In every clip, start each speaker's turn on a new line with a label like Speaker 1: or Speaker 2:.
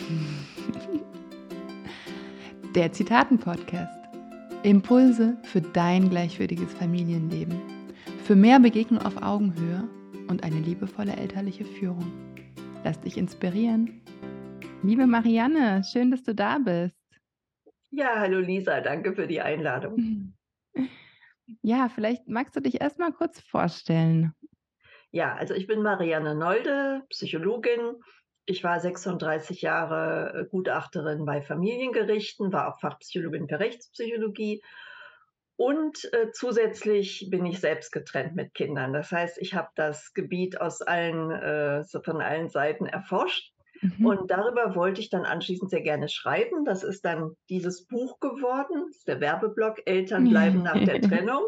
Speaker 1: Der Zitaten-Podcast. Impulse für dein gleichwürdiges Familienleben. Für mehr Begegnung auf Augenhöhe und eine liebevolle elterliche Führung. Lass dich inspirieren. Liebe Marianne, schön, dass du da bist.
Speaker 2: Ja, hallo Lisa, danke für die Einladung.
Speaker 1: Ja, vielleicht magst du dich erst mal kurz vorstellen.
Speaker 2: Ja, also ich bin Marianne Nolde, Psychologin. Ich war 36 Jahre äh, Gutachterin bei Familiengerichten, war auch Fachpsychologin für Rechtspsychologie und äh, zusätzlich bin ich selbst getrennt mit Kindern. Das heißt, ich habe das Gebiet aus allen, äh, von allen Seiten erforscht Mhm. Und darüber wollte ich dann anschließend sehr gerne schreiben. Das ist dann dieses Buch geworden, das ist der Werbeblock Eltern bleiben nach der Trennung.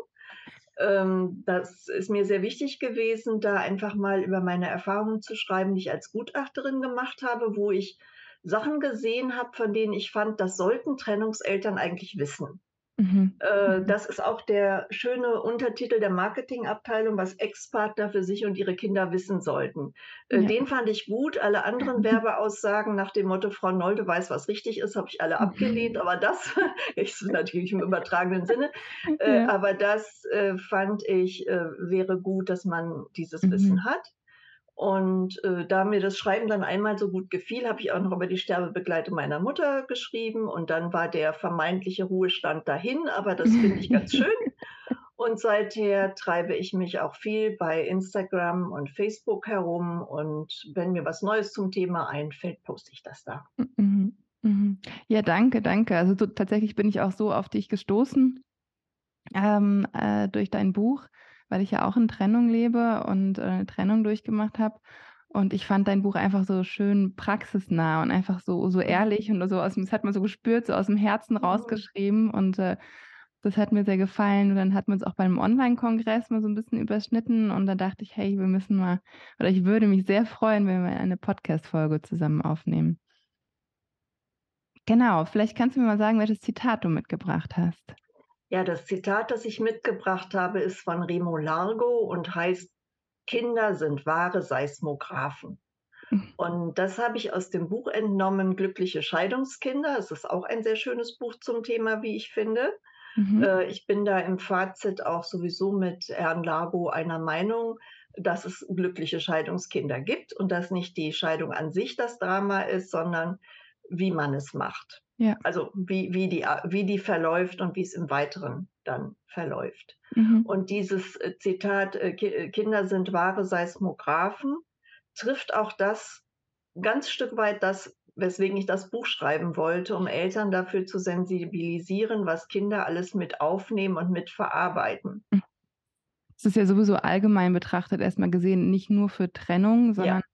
Speaker 2: Ähm, das ist mir sehr wichtig gewesen, da einfach mal über meine Erfahrungen zu schreiben, die ich als Gutachterin gemacht habe, wo ich Sachen gesehen habe, von denen ich fand, das sollten Trennungseltern eigentlich wissen. Mhm. Äh, das ist auch der schöne Untertitel der Marketingabteilung, was Ex-Partner für sich und ihre Kinder wissen sollten. Äh, ja. Den fand ich gut. Alle anderen Werbeaussagen nach dem Motto, Frau Nolde weiß, was richtig ist, habe ich alle abgelehnt. Aber das ist natürlich im übertragenen Sinne. Äh, ja. Aber das fand ich, wäre gut, dass man dieses mhm. Wissen hat. Und äh, da mir das Schreiben dann einmal so gut gefiel, habe ich auch noch über die Sterbebegleitung meiner Mutter geschrieben. Und dann war der vermeintliche Ruhestand dahin, aber das finde ich ganz schön. Und seither treibe ich mich auch viel bei Instagram und Facebook herum. Und wenn mir was Neues zum Thema einfällt, poste ich das da.
Speaker 1: Mhm. Mhm. Ja, danke, danke. Also so, tatsächlich bin ich auch so auf dich gestoßen ähm, äh, durch dein Buch weil ich ja auch in Trennung lebe und äh, eine Trennung durchgemacht habe. Und ich fand dein Buch einfach so schön praxisnah und einfach so, so ehrlich und so aus dem, das hat man so gespürt, so aus dem Herzen rausgeschrieben. Und äh, das hat mir sehr gefallen. Und dann hatten wir uns auch beim Online-Kongress mal so ein bisschen überschnitten. Und da dachte ich, hey, wir müssen mal, oder ich würde mich sehr freuen, wenn wir eine Podcast-Folge zusammen aufnehmen. Genau, vielleicht kannst du mir mal sagen, welches Zitat du mitgebracht hast.
Speaker 2: Ja, das Zitat, das ich mitgebracht habe, ist von Remo Largo und heißt, Kinder sind wahre Seismographen. Mhm. Und das habe ich aus dem Buch entnommen, Glückliche Scheidungskinder. Es ist auch ein sehr schönes Buch zum Thema, wie ich finde. Mhm. Äh, ich bin da im Fazit auch sowieso mit Herrn Largo einer Meinung, dass es glückliche Scheidungskinder gibt und dass nicht die Scheidung an sich das Drama ist, sondern wie man es macht. Ja. Also wie, wie, die, wie die verläuft und wie es im Weiteren dann verläuft. Mhm. Und dieses äh, Zitat, äh, äh, Kinder sind wahre Seismographen, trifft auch das ganz Stück weit das, weswegen ich das Buch schreiben wollte, um Eltern dafür zu sensibilisieren, was Kinder alles mit aufnehmen und mit verarbeiten.
Speaker 1: Es ist ja sowieso allgemein betrachtet erstmal gesehen, nicht nur für Trennung, sondern ja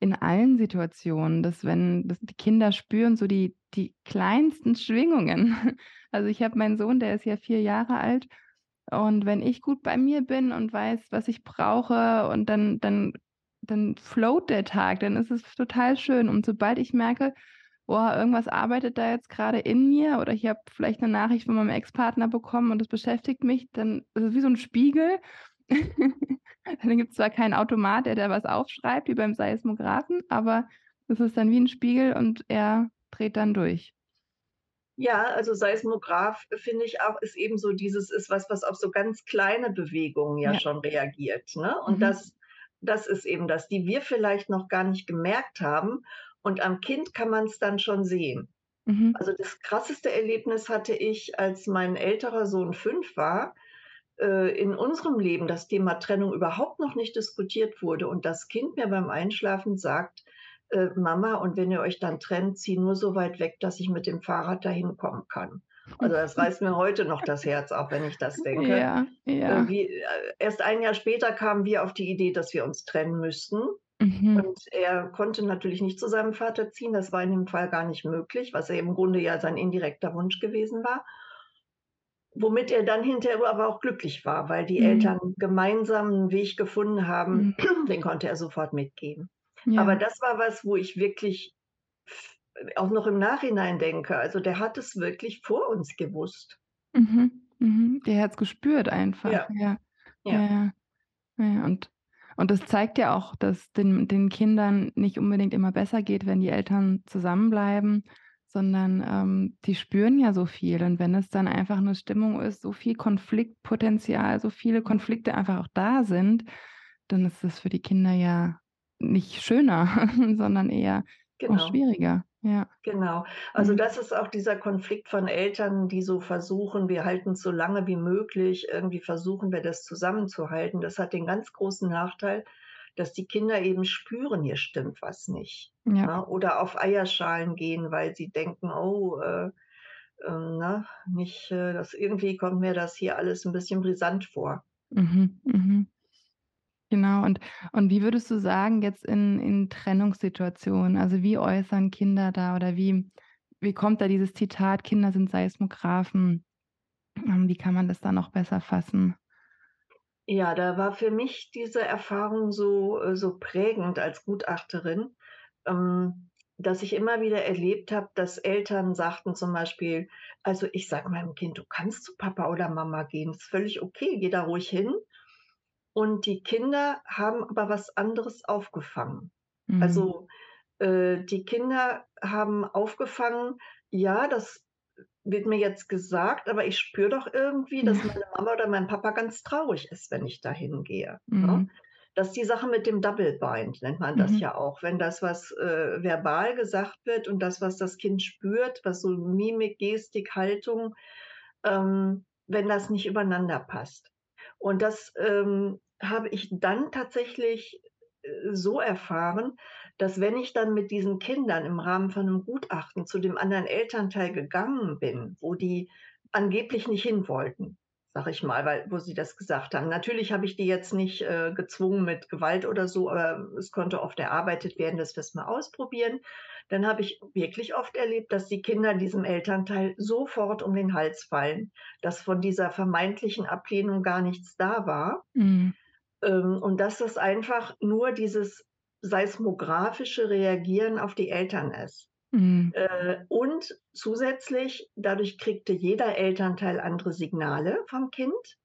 Speaker 1: in allen Situationen, dass wenn dass die Kinder spüren so die, die kleinsten Schwingungen. Also ich habe meinen Sohn, der ist ja vier Jahre alt. Und wenn ich gut bei mir bin und weiß, was ich brauche, und dann, dann, dann float der Tag, dann ist es total schön. Und sobald ich merke, boah, irgendwas arbeitet da jetzt gerade in mir oder ich habe vielleicht eine Nachricht von meinem Ex-Partner bekommen und das beschäftigt mich, dann ist es wie so ein Spiegel. dann gibt es zwar keinen Automat, der da was aufschreibt, wie beim Seismographen, aber es ist dann wie ein Spiegel und er dreht dann durch.
Speaker 2: Ja, also Seismograph finde ich auch, ist eben so dieses, ist was, was auf so ganz kleine Bewegungen ja, ja. schon reagiert. Ne? Und mhm. das, das ist eben das, die wir vielleicht noch gar nicht gemerkt haben. Und am Kind kann man es dann schon sehen. Mhm. Also das krasseste Erlebnis hatte ich, als mein älterer Sohn fünf war in unserem Leben das Thema Trennung überhaupt noch nicht diskutiert wurde und das Kind mir beim Einschlafen sagt, äh, Mama, und wenn ihr euch dann trennt, zieh nur so weit weg, dass ich mit dem Fahrrad dahin kommen kann. Also das reißt mir heute noch das Herz, auch wenn ich das denke. Ja, ja. Äh, wie, äh, erst ein Jahr später kamen wir auf die Idee, dass wir uns trennen müssten. Mhm. Und er konnte natürlich nicht zu seinem Vater ziehen. Das war in dem Fall gar nicht möglich, was ja im Grunde ja sein indirekter Wunsch gewesen war womit er dann hinterher aber auch glücklich war, weil die mhm. Eltern gemeinsam einen Weg gefunden haben, mhm. den konnte er sofort mitgeben. Ja. Aber das war was, wo ich wirklich auch noch im Nachhinein denke, also der hat es wirklich vor uns gewusst.
Speaker 1: Mhm. Mhm. Der hat es gespürt einfach. Ja. Ja. ja. ja. ja. Und, Und das zeigt ja auch, dass den, den Kindern nicht unbedingt immer besser geht, wenn die Eltern zusammenbleiben, sondern ähm, die spüren ja so viel. Und wenn es dann einfach eine Stimmung ist, so viel Konfliktpotenzial, so viele Konflikte einfach auch da sind, dann ist das für die Kinder ja nicht schöner, sondern eher genau. schwieriger. Ja.
Speaker 2: Genau. Also das ist auch dieser Konflikt von Eltern, die so versuchen, wir halten es so lange wie möglich, irgendwie versuchen wir das zusammenzuhalten. Das hat den ganz großen Nachteil, dass die Kinder eben spüren, hier stimmt was nicht. Ja. Ja? Ne? Oder auf Eierschalen gehen, weil sie denken, oh, äh, äh, na, nicht, äh, das irgendwie kommt mir das hier alles ein bisschen brisant vor.
Speaker 1: Mhm, mhm. Genau, und und wie würdest du sagen, jetzt in in Trennungssituationen, also wie äußern Kinder da oder wie wie kommt da dieses Zitat: „Kinder sind Seismographen“? Ähm, wie kann man das da noch besser fassen?
Speaker 2: Ja, da war für mich diese Erfahrung so äh, so prägend als Gutachterin, ähm, dass ich immer wieder erlebt habe, dass Eltern sagten zum Beispiel: „Also, ich sage meinem Kind: ‚Du kannst zu Papa oder Mama gehen, ist völlig okay, geh da ruhig hin.‘“ und die Kinder haben aber was anderes aufgefangen. Mhm. Also, äh, die Kinder haben aufgefangen: „Ja, das wird mir jetzt gesagt, aber ich spüre doch irgendwie, dass meine Mama oder mein Papa ganz traurig ist, wenn ich da hingehe“, ne?
Speaker 1: Mhm.
Speaker 2: Das ist die Sache mit dem Double Bind, nennt man das
Speaker 1: Mhm.
Speaker 2: ja auch. Wenn das, was, äh, verbal gesagt wird und das, was das Kind spürt, was so Mimik, Gestik, Haltung, ähm, wenn das nicht übereinander passt. Und das, ähm, habe ich dann tatsächlich, äh, so erfahren, dass wenn ich dann mit diesen Kindern im Rahmen von einem Gutachten zu dem anderen Elternteil gegangen bin, wo die angeblich nicht hin wollten, sage ich mal, weil wo sie das gesagt haben. Natürlich habe ich die jetzt nicht, äh, gezwungen mit Gewalt oder so, aber es konnte oft erarbeitet werden, dass wir's mal ausprobieren. Dann habe ich wirklich oft erlebt, dass die Kinder diesem Elternteil sofort um den Hals fallen, dass von dieser vermeintlichen Ablehnung gar nichts da war.
Speaker 1: Mhm.
Speaker 2: Ähm, und dass das einfach nur dieses seismografische Reagieren auf die Eltern ist.
Speaker 1: Mhm.
Speaker 2: Äh, und zusätzlich, dadurch kriegte jeder Elternteil andere Signale vom Kind,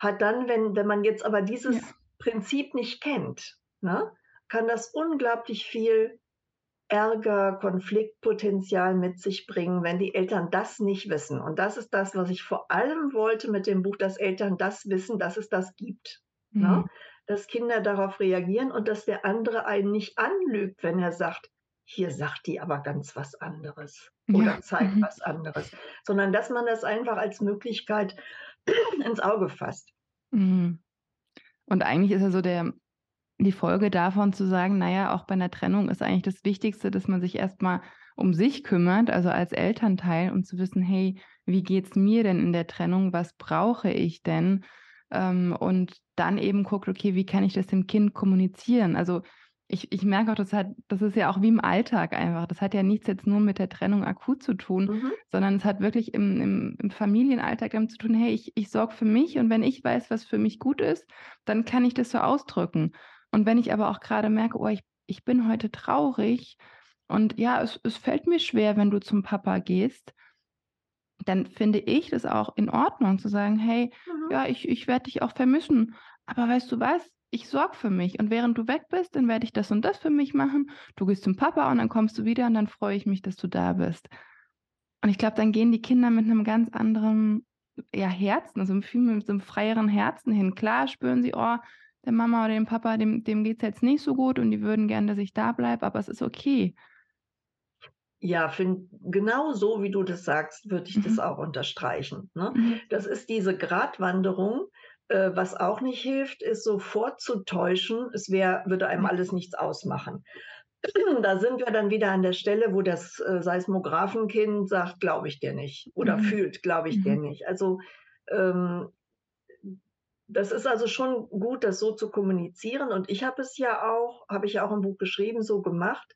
Speaker 2: hat dann, wenn wenn man jetzt aber dieses
Speaker 1: Ja.
Speaker 2: Prinzip nicht kennt, ne, kann das unglaublich viel Ärger, Konfliktpotenzial mit sich bringen, wenn die Eltern das nicht wissen. Und das ist das, was ich vor allem wollte mit dem Buch, dass Eltern das wissen, dass es das gibt, ne? Dass Kinder darauf reagieren und dass der andere einen nicht anlügt, wenn er sagt: „Hier sagt die aber ganz was anderes oder
Speaker 1: Ja.
Speaker 2: zeigt
Speaker 1: Mhm.
Speaker 2: was anderes“, sondern dass man das einfach als Möglichkeit ins Auge fasst.
Speaker 1: Mhm. Und eigentlich ist ja so der die Folge davon zu sagen, na ja, auch bei 'ner Trennung ist eigentlich das Wichtigste, dass man sich erst mal um sich kümmert, also als Elternteil, um zu wissen: „Hey, wie geht's mir denn in der Trennung? Was brauche ich denn?“ Ähm, und dann eben guckt: „Okay, wie kann ich das dem Kind kommunizieren?“ Also, ich ich merke auch, das hat das ist ja auch wie im Alltag einfach. Das hat ja nichts jetzt nur mit der Trennung akut zu tun,
Speaker 2: Mhm.
Speaker 1: sondern es hat wirklich im im im Familienalltag damit zu tun: „Hey, ich ich sorge für mich und wenn ich weiß, was für mich gut ist, dann kann ich das so ausdrücken.“ Und wenn ich aber auch grade merke: „Oh, ich ich bin heute traurig und ja, es es fällt mir schwer, wenn du zum Papa gehst“ dann finde ich das auch in Ordnung zu sagen: „Hey,
Speaker 2: Mhm.
Speaker 1: ja, ich ich werde dich auch vermissen, aber weißt du was? Ich sorge für mich und während du weg bist, dann werde ich das und das für mich machen. Du gehst zum Papa und dann kommst du wieder und dann freue ich mich, dass du da bist.“ Und ich glaube, dann gehen die Kinder mit 'nem ganz anderen, ja, Herzen, also viel mit so 'nem freieren Herzen hin. Klar spüren sie: „Oh, der Mama oder dem Papa, dem dem geht's jetzt nicht so gut und die würden gern, dass ich da bleibe“, aber es ist okay.
Speaker 2: Ja, fin genau so, wie du das sagst, würde ich das
Speaker 1: Mhm.
Speaker 2: auch unterstreichen, ne?
Speaker 1: Mhm.
Speaker 2: Das ist diese Gratwanderung. Äh, was auch nicht hilft, ist so vorzutäuschen, es wäre würde einem
Speaker 1: Ja.
Speaker 2: alles nichts ausmachen. Da sind wir dann wieder an der Stelle, wo das, äh, Seismographenkind sagt: „Glaube ich dir nicht“ oder
Speaker 1: Mhm.
Speaker 2: fühlt: „Glaube ich dir
Speaker 1: Mhm.
Speaker 2: nicht.“ Also, ähm, das ist also schon gut, das so zu kommunizieren und ich habe es ja auch habe ich ja auch im Buch geschrieben, so gemacht,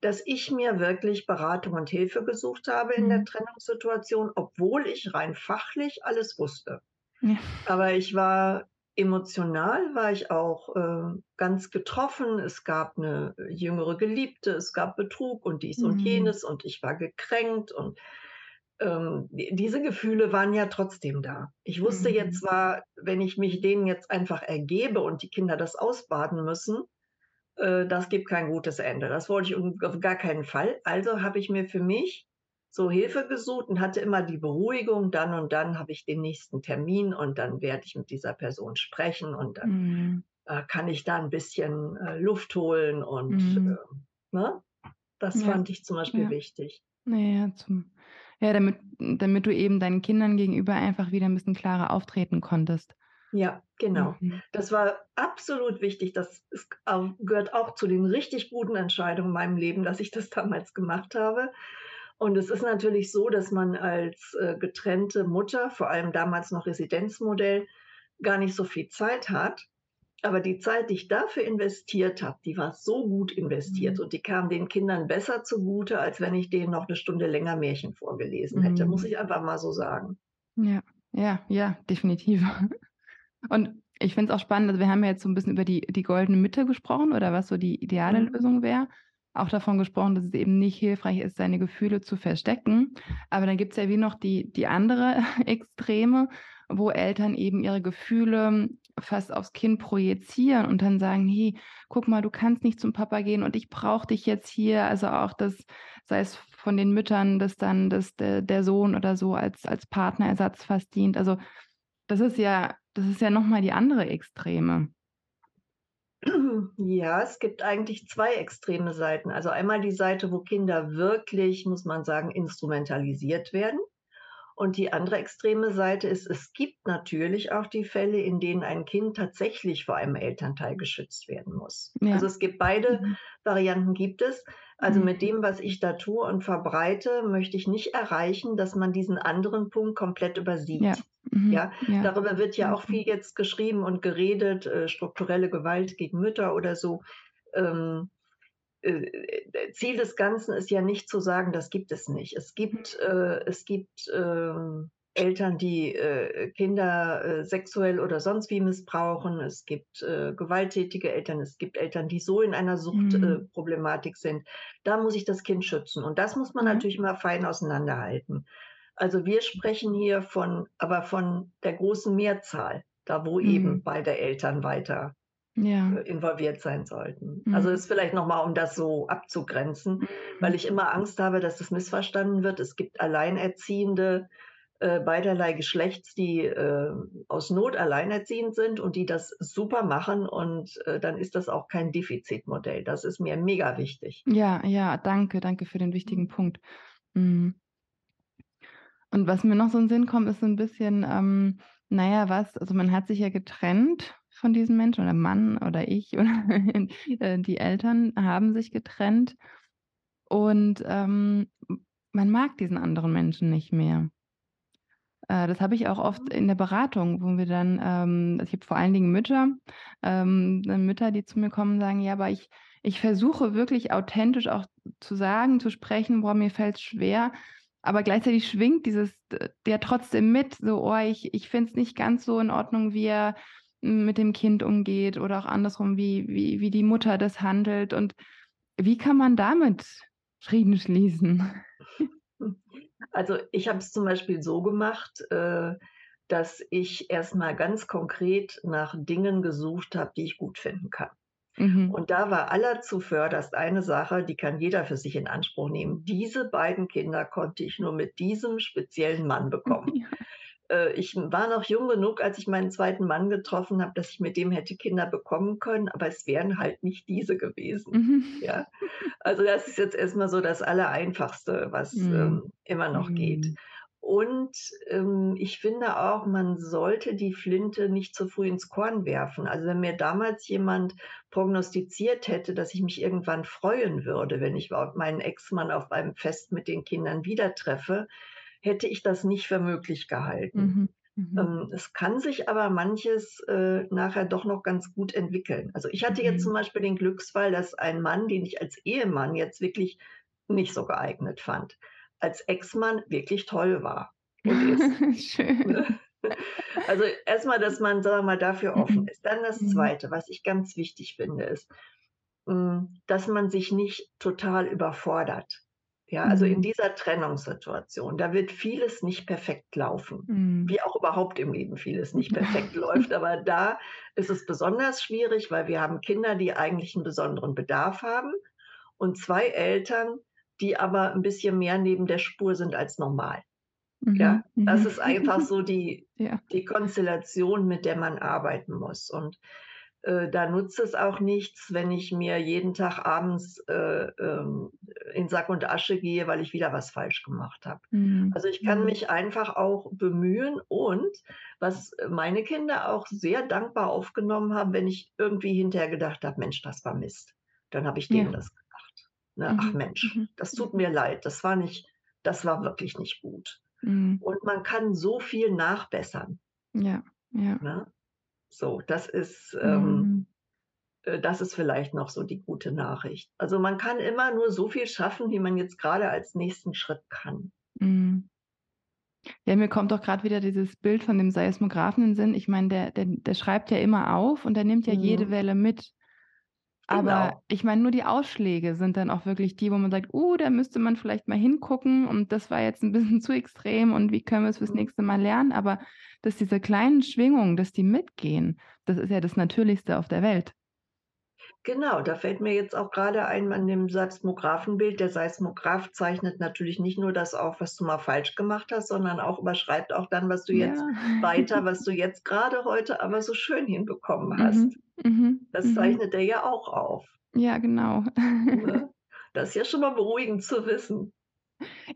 Speaker 2: dass ich mir wirklich Beratung und Hilfe gesucht habe in der
Speaker 1: Mhm.
Speaker 2: Trennungssituation, obwohl ich rein fachlich alles wusste.
Speaker 1: Ja.
Speaker 2: Aber ich war emotional war ich auch, äh, ganz getroffen. Es gab 'ne jüngere Geliebte, es gab Betrug und dies und
Speaker 1: Mhm.
Speaker 2: jenes und ich war gekränkt und ähm, diese Gefühle waren ja trotzdem da. Ich wusste jetzt
Speaker 1: Mhm.
Speaker 2: zwar, wenn ich mich denen jetzt einfach ergebe und die Kinder das ausbaden müssen, äh, das gibt kein gutes Ende. Das wollte ich um auf gar keinen Fall. Also habe ich mir für mich so Hilfe gesucht und hatte immer die Beruhigung, dann und dann habe ich den nächsten Termin und dann werde ich mit dieser Person sprechen und dann,
Speaker 1: Mhm.
Speaker 2: äh, kann ich da 'n bisschen, äh, Luft holen und,
Speaker 1: Mhm.
Speaker 2: ähm, ne? Das
Speaker 1: Ja,
Speaker 2: fand ich zum Beispiel
Speaker 1: ja.
Speaker 2: wichtig.
Speaker 1: Na ja, zum ja, damit damit du eben deinen Kindern gegenüber einfach wieder 'n bisschen klarer auftreten konntest.
Speaker 2: Ja, genau.
Speaker 1: Mhm.
Speaker 2: Das war absolut wichtig. Das ist gehört auch zu den richtig guten Entscheidungen in meinem Leben, dass ich das damals gemacht habe. Und es ist natürlich so, dass man als, äh, getrennte Mutter, vor allem damals noch Residenzmodell, gar nicht so viel Zeit hat. Aber die Zeit, die ich dafür investiert habe, die war so gut investiert
Speaker 1: Mhm.
Speaker 2: und die kam den Kindern besser zugute, als wenn ich denen noch 'ne Stunde länger Märchen vorgelesen hätte, muss
Speaker 1: Mhm.
Speaker 2: ich einfach mal so sagen.
Speaker 1: Ja, ja, ja, definitiv. Und ich finde es auch spannend, also wir haben ja jetzt so 'n bisschen über die die goldene Mitte gesprochen oder was so die ideale
Speaker 2: Mhm.
Speaker 1: Lösung wäre. Auch davon gesprochen, dass es eben nicht hilfreich ist, seine Gefühle zu verstecken. Aber dann gibt's ja wie noch die die andere Extreme, wo Eltern eben ihre Gefühle fast aufs Kind projizieren und dann sagen: „Hey, guck mal, du kannst nicht zum Papa gehen und ich brauche dich jetzt hier.“ Also auch das sei es von den Müttern, dass dann dass der der Sohn oder so als als Partnerersatz fast dient. Also, das ist ja das ist ja noch mal die andere Extreme.
Speaker 2: Ja, es gibt eigentlich 2 extreme Seiten. Also einmal die Seite, wo Kinder wirklich, muss man sagen, instrumentalisiert werden. Und die andere extreme Seite ist, es gibt natürlich auch die Fälle, in denen ein Kind tatsächlich vor einem Elternteil geschützt werden muss.
Speaker 1: Ja.
Speaker 2: Also, es gibt beide
Speaker 1: Mhm.
Speaker 2: Varianten gibt es. Also, mit
Speaker 1: Mhm.
Speaker 2: dem, was ich da tue und verbreite, möchte ich nicht erreichen, dass man diesen anderen Punkt komplett
Speaker 1: Ja. Mhm.
Speaker 2: Ja,
Speaker 1: Ja.
Speaker 2: darüber wird ja auch
Speaker 1: Okay.
Speaker 2: viel jetzt geschrieben und geredet, äh, strukturelle Gewalt gegen Mütter oder so. Ähm, äh, äh, Ziel des Ganzen ist ja nicht zu sagen, das gibt es nicht. Es gibt äh, es gibt, ähm, Eltern, die, äh, Kinder, äh, sexuell oder sonst wie missbrauchen. Es gibt, gewalttätige Eltern. Es gibt Eltern, die so in einer Sucht äh,
Speaker 1: Mhm.
Speaker 2: Sind. Da muss ich das Kind schützen. Und das muss man
Speaker 1: Ja.
Speaker 2: natürlich immer fein auseinanderhalten. Also, wir sprechen hier von aber von der großen Mehrzahl, da wo eben
Speaker 1: Mhm.
Speaker 2: beide Eltern weiter,
Speaker 1: Ja.
Speaker 2: äh, involviert sein sollten.
Speaker 1: Mhm.
Speaker 2: Also, ist vielleicht noch mal, um das so abzugrenzen, weil
Speaker 1: Mhm.
Speaker 2: ich immer Angst habe, dass das missverstanden wird. Es gibt Alleinerziehende, äh, beiderlei Geschlechts, die, äh, aus Not alleinerziehend sind und die das super machen und, äh, dann ist das auch kein Defizitmodell. Das ist mir mega wichtig.
Speaker 1: Ja, ja, danke, danke für den wichtigen
Speaker 2: Mhm.
Speaker 1: Punkt. Mhm. Und was mir noch so in 'n Sinn kommt, ist so 'n bisschen, ähm, na ja, was also, man hat sich ja getrennt von diesem Menschen oder Mann oder ich oder äh, die Eltern haben sich getrennt und, ähm, man mag diesen anderen Menschen nicht mehr. Äh, das habe ich auch oft
Speaker 2: Mhm.
Speaker 1: in der Beratung, wo wir dann ähm, ich habe vor allen Dingen Mütter ähm, äh, Mütter, die zu mir kommen und sagen: „Ja, aber ich ich versuche wirklich authentisch auch zu sagen, zu sprechen, boah, mir fällt's schwer.“ Aber gleichzeitig schwingt dieses d ja trotzdem mit, so: „Oh, ich ich finde es nicht ganz so in Ordnung, wie er mit dem Kind umgeht oder auch andersrum, wie wie wie die Mutter das handelt.“ Und wie kann man damit Frieden schließen?
Speaker 2: Also, ich habe es zum Beispiel so gemacht, äh, dass ich erst mal ganz konkret nach Dingen gesucht habe, die ich gut finden kann.
Speaker 1: Mhm.
Speaker 2: Und da war aller zuvörderst eine Sache, die kann jeder für sich in Anspruch nehmen. Diese beiden Kinder konnte ich nur mit diesem speziellen Mann bekommen.
Speaker 1: Ja.
Speaker 2: Äh, ich war noch jung genug, als ich meinen 2. Mann getroffen habe, dass ich mit dem hätte Kinder bekommen können, aber es wären halt nicht diese gewesen,
Speaker 1: Mhm.
Speaker 2: ja? Also, das ist jetzt erst mal so das Allereinfachste, was,
Speaker 1: Mhm.
Speaker 2: ähm, immer noch geht. Und, ähm, ich finde auch, man sollte die Flinte nicht zu früh ins Korn werfen. Also, wenn mir damals jemand prognostiziert hätte, dass ich mich irgendwann freuen würde, wenn ich meinen Ex-Mann auf einem Fest mit den Kindern wieder treffe, hätte ich das nicht für möglich gehalten.
Speaker 1: Mhm. Mhm.
Speaker 2: Ähm, es kann sich aber manches, äh, nachher doch noch ganz gut entwickeln. Also, ich hatte jetzt
Speaker 1: Mhm.
Speaker 2: zum Beispiel den Glücksfall, dass ein Mann, den ich als Ehemann jetzt wirklich nicht so geeignet fand, als Ex-Mann wirklich toll war
Speaker 1: Schön.
Speaker 2: Also, erst mal, dass man, sagen wir mal, dafür offen
Speaker 1: Mhm.
Speaker 2: ist. Dann das
Speaker 1: Mhm.
Speaker 2: 2., was ich ganz wichtig finde, ist, hm, dass man sich nicht total überfordert. Ja, also in
Speaker 1: Mhm.
Speaker 2: dieser Trennungssituation, da wird vieles nicht perfekt laufen,
Speaker 1: Mhm.
Speaker 2: wie auch überhaupt im Leben vieles nicht perfekt läuft. Aber da ist es besonders schwierig, weil wir haben Kinder, die eigentlich 'n besonderen Bedarf haben und 2 Eltern, die aber 'n bisschen mehr neben der Spur sind als normal. Ja,
Speaker 1: Mhm,
Speaker 2: das
Speaker 1: mhm.
Speaker 2: ist einfach so die
Speaker 1: Ja.
Speaker 2: die Konstellation, mit der man arbeiten muss. Und, äh, da nutzt es auch nichts, wenn ich mir jeden Tag abends, äh, ähm, in Sack und Asche gehe, weil ich wieder was falsch gemacht habe.
Speaker 1: Mhm,
Speaker 2: Also, ich kann
Speaker 1: mhm.
Speaker 2: mich einfach auch bemühen und was meine Kinder auch sehr dankbar aufgenommen haben, wenn ich irgendwie hinterher gedacht habe: „Mensch, das war Mist.“ Dann habe ich denen
Speaker 1: Ja.
Speaker 2: das gesagt, ne? „Ach
Speaker 1: Mhm,
Speaker 2: Mensch,
Speaker 1: mhm,
Speaker 2: das tut mir leid. Das war nicht das war wirklich nicht gut.“
Speaker 1: Mhm.
Speaker 2: Und man kann so viel nachbessern.
Speaker 1: Ja, ja.
Speaker 2: Ne? So, das ist, ähm
Speaker 1: Mhm.
Speaker 2: äh, das ist vielleicht noch so die gute Nachricht. Also, man kann immer nur so viel schaffen, wie man jetzt grade als nächsten Schritt kann.
Speaker 1: Mhm. Ja, mir kommt auch grad wieder dieses Bild von dem Seismographen in 'n Sinn. Ich meine, der der der schreibt ja immer auf und der nimmt ja jede
Speaker 2: Mhm.
Speaker 1: Welle mit. Aber
Speaker 2: Genau.
Speaker 1: ich meine, nur die Ausschläge sind dann auch wirklich die, wo man sagt: „Uh, da müsste man vielleicht mal hingucken und das war jetzt 'n bisschen zu extrem und wie können wir's fürs
Speaker 2: Mhm.
Speaker 1: nächste Mal lernen?“ Aber dass diese kleinen Schwingungen, dass die mitgehen, das ist ja das Natürlichste auf der Welt.
Speaker 2: Genau, da fällt mir jetzt auch grade ein an dem Seismographenbild. Der Seismograph zeichnet natürlich nicht nur das auf, was du mal falsch gemacht hast, sondern auch überschreibt auch dann, was du jetzt
Speaker 1: Ja.
Speaker 2: weiter was du jetzt grade heute aber so schön hinbekommen
Speaker 1: Mhm,
Speaker 2: hast.
Speaker 1: mhm,
Speaker 2: Das
Speaker 1: mhm.
Speaker 2: zeichnet er ja auch auf.
Speaker 1: Ja, genau.
Speaker 2: Ne? Das ist ja schon mal beruhigend zu wissen.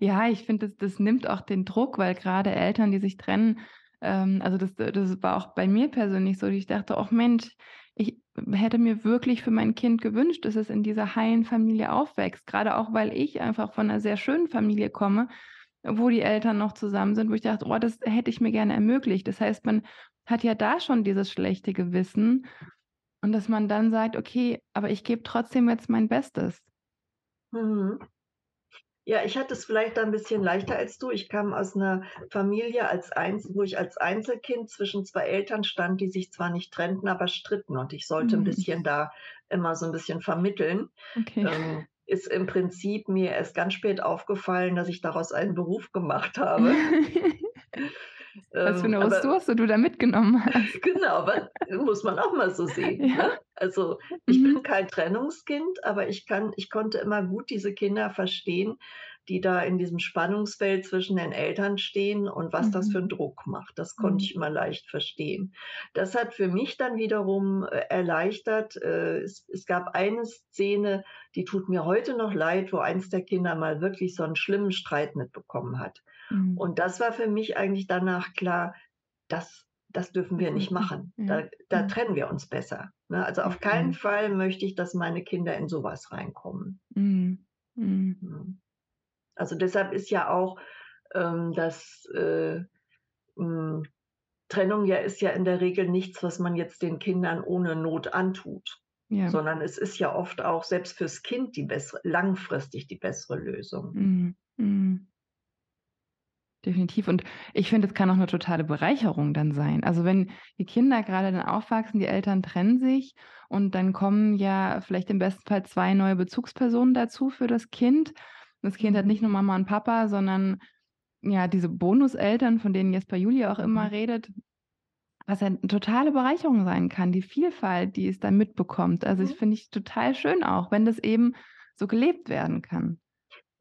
Speaker 1: Ja, ich finde, das das nimmt auch den Druck, weil grade Eltern, die sich trennen ähm, also, das das war auch bei mir persönlich so, ich dachte: „Och Mensch, ich hätte mir wirklich für mein Kind gewünscht, dass es in dieser heilen Familie aufwächst.“ Grade auch, weil ich einfach von 'ner sehr schönen Familie komme, wo die Eltern noch zusammen sind, wo ich dachte: „Oh, das hätte ich mir gerne ermöglicht.“ Das heißt, man hat ja da schon dieses schlechte Gewissen und dass man dann sagt: „Okay, aber ich gebe trotzdem jetzt mein Bestes.“
Speaker 2: Mhm. Ja, ich hatte es vielleicht da 'n bisschen leichter als du. Ich kam aus 'ner Familie als Einzel wo ich als Einzelkind zwischen 2 Eltern stand, die sich zwar nicht trennten, aber stritten und ich sollte
Speaker 1: Mhm.
Speaker 2: bisschen da immer so 'n bisschen vermitteln.
Speaker 1: Okay.
Speaker 2: Ähm, ist im Prinzip mir erst ganz spät aufgefallen, dass ich daraus einen Beruf gemacht habe.
Speaker 1: Was für
Speaker 2: Ähm,
Speaker 1: 'ne
Speaker 2: aber
Speaker 1: Ressource du da mitgenommen hast.
Speaker 2: Genau, muss man auch mal so sehen,
Speaker 1: Ja.
Speaker 2: ne? Also, ich bin
Speaker 1: Mhm.
Speaker 2: kein Trennungskind, aber ich kann ich konnte immer gut diese Kinder verstehen, die da in diesem Spannungsfeld zwischen den Eltern stehen und was das für
Speaker 1: Mhm.
Speaker 2: 'n Druck macht. Das konnte
Speaker 1: Mhm.
Speaker 2: ich immer leicht verstehen. Das hat für mich dann wiederum, äh, erleichtert äh, es es gab eine Szene, die tut mir heute noch leid, wo eins der Kinder mal wirklich so 'n schlimmen Streit mitbekommen hat.
Speaker 1: Mhm.
Speaker 2: Und das war für mich eigentlich danach klar, das das dürfen wir nicht
Speaker 1: mehr.
Speaker 2: machen.
Speaker 1: Ja.
Speaker 2: Da da
Speaker 1: Mhm.
Speaker 2: trennen wir uns besser, ne? Also, auf keinen
Speaker 1: Mhm.
Speaker 2: Fall möchte ich, dass meine Kinder in so was reinkommen.
Speaker 1: Mhm. Mhm.
Speaker 2: Mhm. Also, deshalb ist ja auch, ähm, das, äh, hm Trennung ja ist ja in der Regel nichts, was man jetzt den Kindern ohne Not antut,
Speaker 1: Ja.
Speaker 2: sondern es ist ja oft auch selbst fürs Kind die bessere langfristig die bessere Lösung.
Speaker 1: Mhm. Definitiv. Und ich finde, es kann auch 'ne totale Bereicherung dann sein. Also, wenn die Kinder grade dann aufwachsen, die Eltern trennen sich und dann kommen ja vielleicht im besten Fall 2 neue Bezugspersonen dazu für das Kind. Das Kind hat
Speaker 2: Mhm.
Speaker 1: nicht nur Mama und Papa, sondern, ja, diese Bonuseltern, von denen Jesper Julia auch immer
Speaker 2: Mhm.
Speaker 1: redet, was ja 'ne totale Bereicherung sein kann, die Vielfalt, die es da mitbekommt. Also, das
Speaker 2: Mhm.
Speaker 1: finde ich total schön auch, wenn das eben so gelebt werden kann.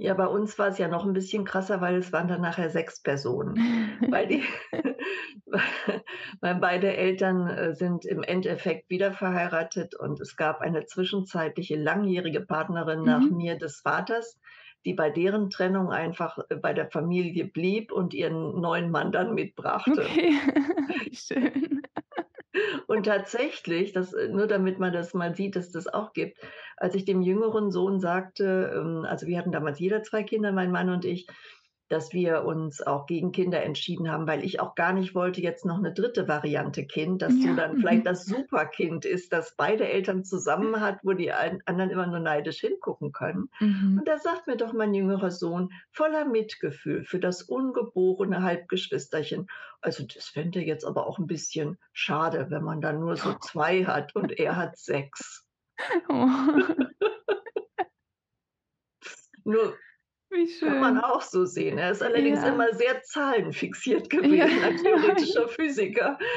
Speaker 2: Ja, bei uns war's ja noch 'n bisschen krasser, weil es waren dann nachher 6 Personen, weil die weil beide Eltern, äh, sind im Endeffekt wiederverheiratet und es gab eine zwischenzeitliche langjährige Partnerin nach
Speaker 1: Mhm.
Speaker 2: mir des Vaters, die bei deren Trennung einfach, äh, bei der Familie blieb und ihren neuen Mann dann mitbrachte.
Speaker 1: Okay, schön.
Speaker 2: Und tatsächlich, das äh, nur damit man das mal sieht, dass das auch gibt, als ich dem jüngeren Sohn sagte ähm, also, wir hatten damals jeder 2 Kinder, mein Mann und ich, dass wir uns auch gegen Kinder entschieden haben, weil ich auch gar nicht wollte jetzt noch 'ne 3. Variante Kind, das so
Speaker 1: Ja,
Speaker 2: dann vielleicht das Superkind ist, das beide Eltern zusammen hat, wo die ein anderen immer nur neidisch hingucken können.
Speaker 1: Mhm.
Speaker 2: Und da sagt mir doch mein jüngerer Sohn voller Mitgefühl für das ungeborene Halbgeschwisterchen: „Also, das fände er jetzt aber auch 'n bisschen schade, wenn man dann nur so 2 hat und er hat 6.“
Speaker 1: Oh.
Speaker 2: Nur
Speaker 1: Wie schön.
Speaker 2: Kann man auch so sehen. Er ist allerdings ja. immer sehr zahlenfixiert gewesen, ja. ein theoretischer Physiker.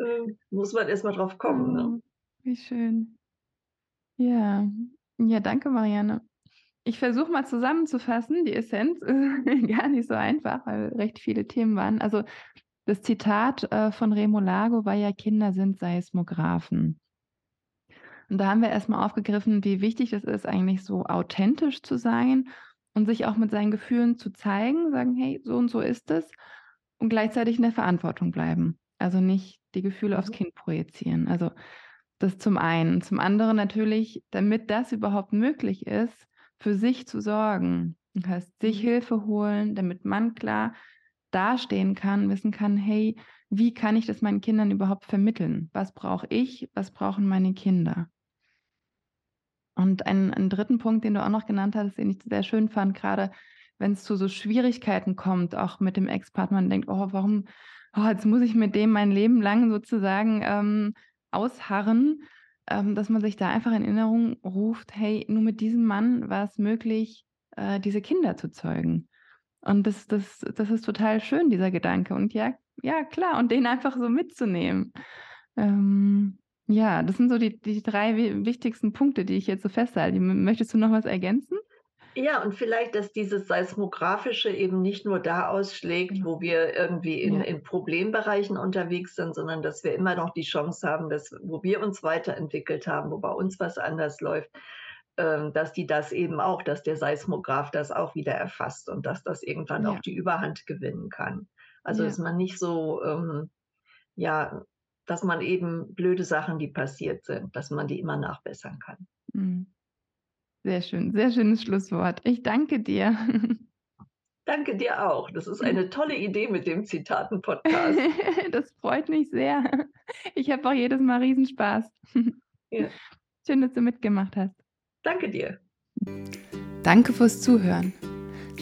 Speaker 2: Ähm, muss man erst mal drauf kommen. Ne?
Speaker 1: Oh, wie schön. Ja. Ja, danke, Marianne. Ich versuche mal zusammenzufassen, die Essenz ist gar nicht so einfach, weil recht viele Themen waren. Also das Zitat äh, von Remo Lago war ja, Kinder sind Seismographen. Und da haben wir erstmal aufgegriffen, wie wichtig es ist, eigentlich so authentisch zu sein und sich auch mit seinen Gefühlen zu zeigen, sagen, hey, so und so ist es und gleichzeitig in der Verantwortung bleiben. Also nicht die Gefühle aufs mhm. Kind projizieren. Also das zum einen. Zum anderen natürlich, damit das überhaupt möglich ist, für sich zu sorgen. Das heißt, sich mhm. Hilfe holen, damit man klar dastehen kann, wissen kann, hey, wie kann ich das meinen Kindern überhaupt vermitteln? Was brauche ich? Was brauchen meine Kinder? Und einen, einen dritten Punkt, den du auch noch genannt hattest, den ich sehr schön fand, gerade wenn es zu so Schwierigkeiten kommt, auch mit dem Ex-Partner, man denkt, oh, warum, oh, jetzt muss ich mit dem mein Leben lang sozusagen ähm, ausharren, ähm, dass man sich da einfach in Erinnerung ruft, hey, nur mit diesem Mann war es möglich, äh, diese Kinder zu zeugen. Und das, das, das ist total schön, dieser Gedanke. Und ja, ja, klar, und den einfach so mitzunehmen. Ähm, ja, das sind so die, die drei wichtigsten Punkte, die ich jetzt so festhalte. Möchtest du noch was ergänzen?
Speaker 2: Ja, und vielleicht, dass dieses Seismografische eben nicht nur da ausschlägt, wo wir irgendwie in, ja. in Problembereichen unterwegs sind, sondern dass wir immer noch die Chance haben, dass, wo wir uns weiterentwickelt haben, wo bei uns was anders läuft, ähm, dass die das eben auch, dass der Seismograph das auch wieder erfasst und dass das irgendwann ja. auch die Überhand gewinnen kann. Also ja. dass man nicht so, ähm, ja, dass man eben blöde Sachen, die passiert sind, dass man die immer nachbessern kann. Mhm.
Speaker 1: Sehr schön, sehr schönes Schlusswort. Ich danke dir.
Speaker 2: Danke dir auch. Das ist eine tolle Idee mit dem Zitaten-Podcast.
Speaker 1: das freut mich sehr. Ich habe auch jedes Mal Riesenspaß. Ja. Schön, dass du mitgemacht hast.
Speaker 2: Danke dir.
Speaker 1: Danke fürs Zuhören.